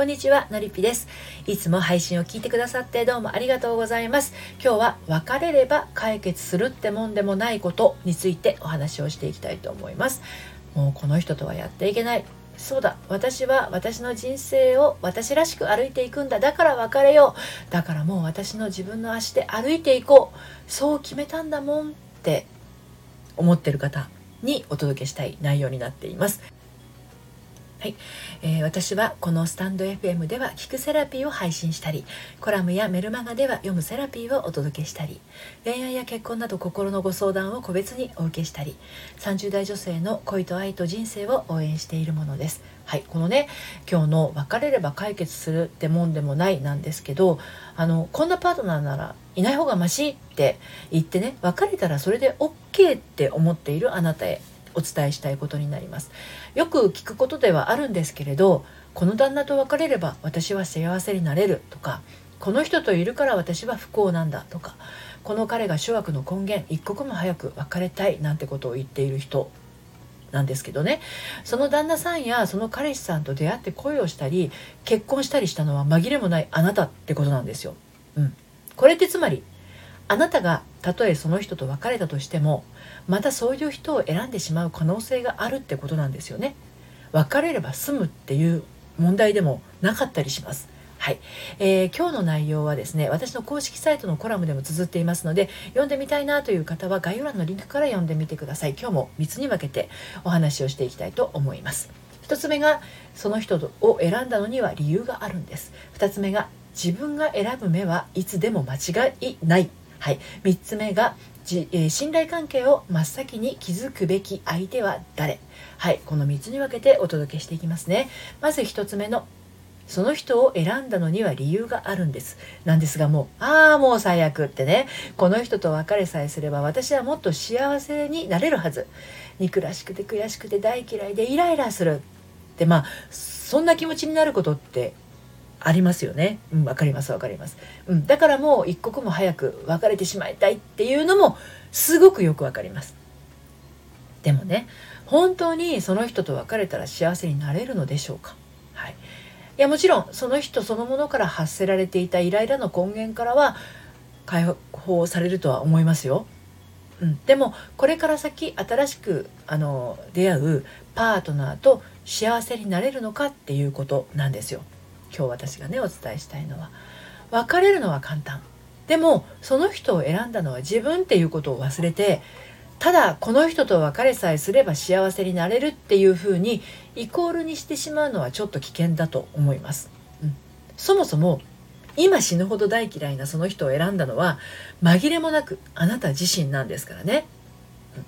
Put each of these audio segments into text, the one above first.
こんにちはのりぴです。いつも配信を聞いてくださってどうもありがとうございます。今日は別れれば解決するってもんでもないことについてお話をしていきたいと思います。もうこの人とはやっていけない。そうだ私は私の人生を私らしく歩いていくんだ。だから別れよう。だからもう私の自分の足で歩いていこう。そう決めたんだもんって思ってる方にお届けしたい内容になっています。はい、えー、私はこのスタンド FM では聞くセラピーを配信したりコラムやメルマガでは読むセラピーをお届けしたり恋愛や結婚など心のご相談を個別にお受けしたり30代女性の恋と愛と人生を応援しているものです。はい。このね今日の別れれば解決するってもんでもないなんですけどあのこんなパートナーならいない方がマシって言ってね別れたらそれで OK って思っているあなたへお伝えしたいことになります。よく聞くことではあるんですけれどこの旦那と別れれば私は幸せになれるとかこの人といるから私は不幸なんだとかこの彼が諸悪の根源一刻も早く別れたいなんてことを言っている人なんですけどね。その旦那さんやその彼氏さんと出会って恋をしたり結婚したりしたのは紛れもないあなたってことなんですよ。うん、これってつまりあなたがたとえその人と別れたとしてもまたそういう人を選んでしまう可能性があるってことなんですよね。別れれば済むっていう問題でもなかったりします。はい、えー、今日の内容はですね私の公式サイトのコラムでも綴っていますので読んでみたいなという方は概要欄のリンクから読んでみてください。今日も3つに分けてお話をしていきたいと思います。1つ目がその人を選んだのには理由があるんです。2つ目が自分が選ぶ目はいつでも間違いない。はい、3つ目がじ、えー、信頼関係を真っ先に築くべき相手は誰？はい。この3つに分けてお届けしていきますね。まず1つ目のその人を選んだのには理由があるんです。なんですがもうああもう最悪ってね。この人と別れさえすれば私はもっと幸せになれるはず。憎らしくて悔しくて大嫌いでイライラするってまあそんな気持ちになることってありますよね。うん、わかりますわかります。うん、だからもう一刻も早く別れてしまいたいっていうのもすごくよくわかります。でもね、本当にその人と別れたら幸せになれるのでしょうか。はい。いやもちろんその人そのものから発せられていたイライラの根源からは解放されるとは思いますよ。うん、でもこれから先新しくあの出会うパートナーと幸せになれるのかっていうことなんですよ。今日私がねお伝えしたいのは別れるのは簡単。でもその人を選んだのは自分っていうことを忘れてただこの人と別れさえすれば幸せになれるっていうふうにイコールにしてしまうのはちょっと危険だと思います、うん、そもそも今死ぬほど大嫌いなその人を選んだのは紛れもなくあなた自身なんですからね。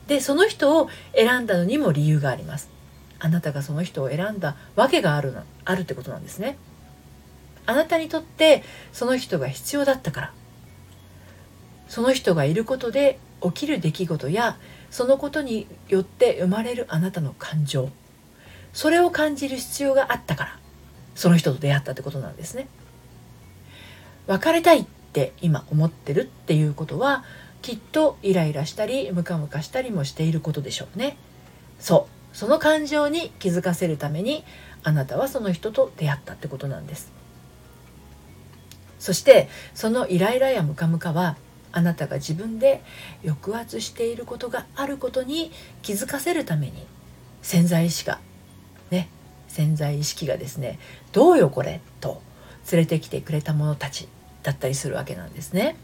でその人を選んだのにも理由があります。あなたがその人を選んだわけがあるあるってことなんですね。あなたにとってその人が必要だったから。その人がいることで起きる出来事やそのことによって生まれるあなたの感情。それを感じる必要があったから。その人と出会ったってことなんですね。別れたいって今思ってるっていうことはきっとイライラしたりムカムカしたりもしていることでしょうね。そう。その感情に気づかせるためにあなたはその人と出会ったってことなんです。そしてそのイライラやムカムカはあなたが自分で抑圧していることがあることに気づかせるために潜在意識がね潜在意識がですねどうよこれと連れてきてくれた者たちだったりするわけなんですね。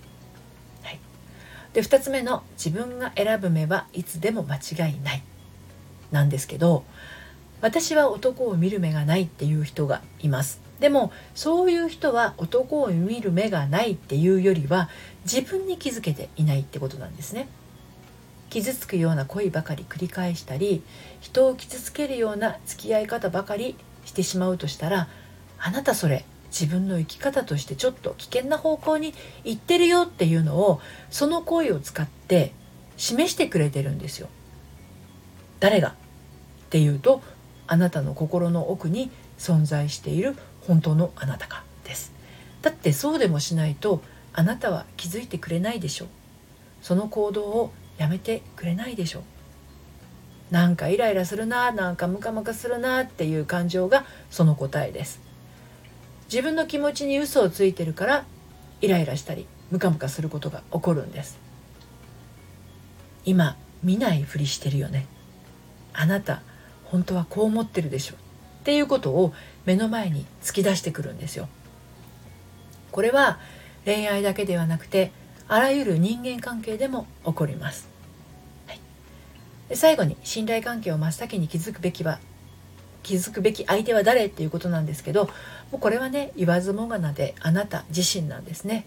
はい、で2つ目の自分が選ぶ目はいつでも間違いないなんですけど私は男を見る目がないっていう人がいます。でもそういう人は男を見る目がないっていうよりは自分に気づけていないってことなんですね傷つくような恋ばかり繰り返したり人を傷つけるような付き合い方ばかりしてしまうとしたらあなたそれ自分の生き方としてちょっと危険な方向に行ってるよっていうのをその恋を使って示してくれてるんですよ。誰が？っていうとあなたの心の奥に存在している本当のあなたかです。だってそうでもしないとあなたは気づいてくれないでしょう。その行動をやめてくれないでしょう。なんかイライラするななんかムカムカするなっていう感情がその答えです。自分の気持ちに嘘をついてるからイライラしたりムカムカすることが起こるんです。今見ないふりしてるよね。あなた本当はこう思ってるでしょっていうことを目の前に突き出してくるんですよ。これは恋愛だけではなくてあらゆる人間関係でも起こります、はい、で最後に信頼関係を真っ先に築くべきは気づくべき相手は誰っていうことなんですけどもうこれはね言わずもがなであなた自身なんですね。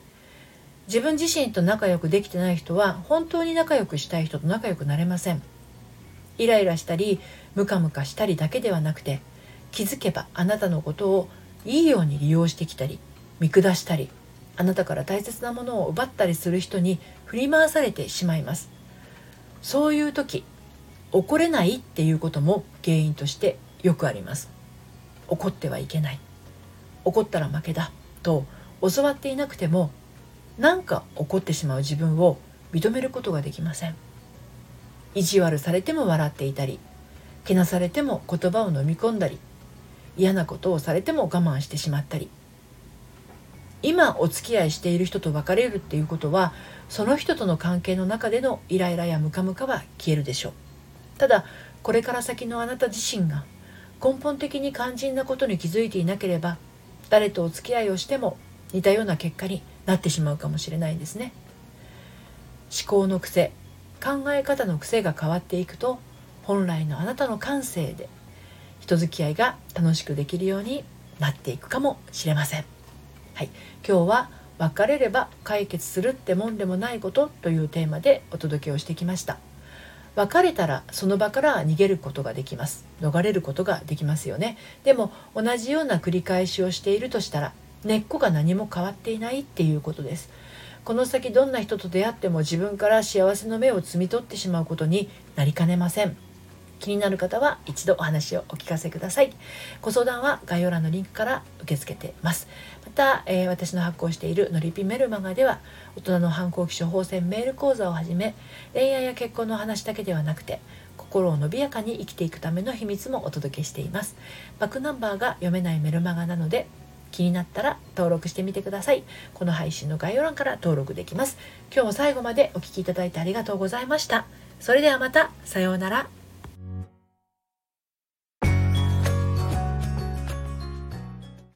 自分自身と仲良くできてない人は本当に仲良くしたい人と仲良くなれません。イライラしたりムカムカしたりだけではなくて気づけばあなたのことをいいように利用してきたり見下したりあなたから大切なものを奪ったりする人に振り回されてしまいます。そういう時怒れないっていうことも原因としてよくあります。怒ってはいけない。怒ったら負けだ。と教わっていなくてもなんか怒ってしまう自分を認めることができません。意地悪されても笑っていたりけなされても言葉を飲み込んだり嫌なことをされても我慢してしまったり。今お付き合いしている人と別れるっていうことはその人との関係の中でのイライラやムカムカは消えるでしょう。ただこれから先のあなた自身が根本的に肝心なことに気づいていなければ誰とお付き合いをしても似たような結果になってしまうかもしれないんですね。思考の癖考え方の癖が変わっていくと本来のあなたの感性で人付き合いが楽しくできるようになっていくかもしれません。はい、今日は別れれば解決するってもんでもないことというテーマでお届けをしてきました。別れたらその場から逃げることができます。逃れることができますよね。でも同じような繰り返しをしているとしたら根っこが何も変わっていないっていうことです。この先どんな人と出会っても自分から幸せの芽を摘み取ってしまうことになりかねません。気になる方は一度お話をお聞かせください。ご相談は概要欄のリンクから受け付けてます。また、えー、私の発行しているのりぴメルマガでは大人の反抗期処方箋メール講座をはじめ恋愛や結婚の話だけではなくて心を伸びやかに生きていくための秘密もお届けしています。バックナンバーが読めないメルマガなので気になったら登録してみてください。この配信の概要欄から登録できます。今日も最後までお聴きいただいてありがとうございました。それではまた。さようなら。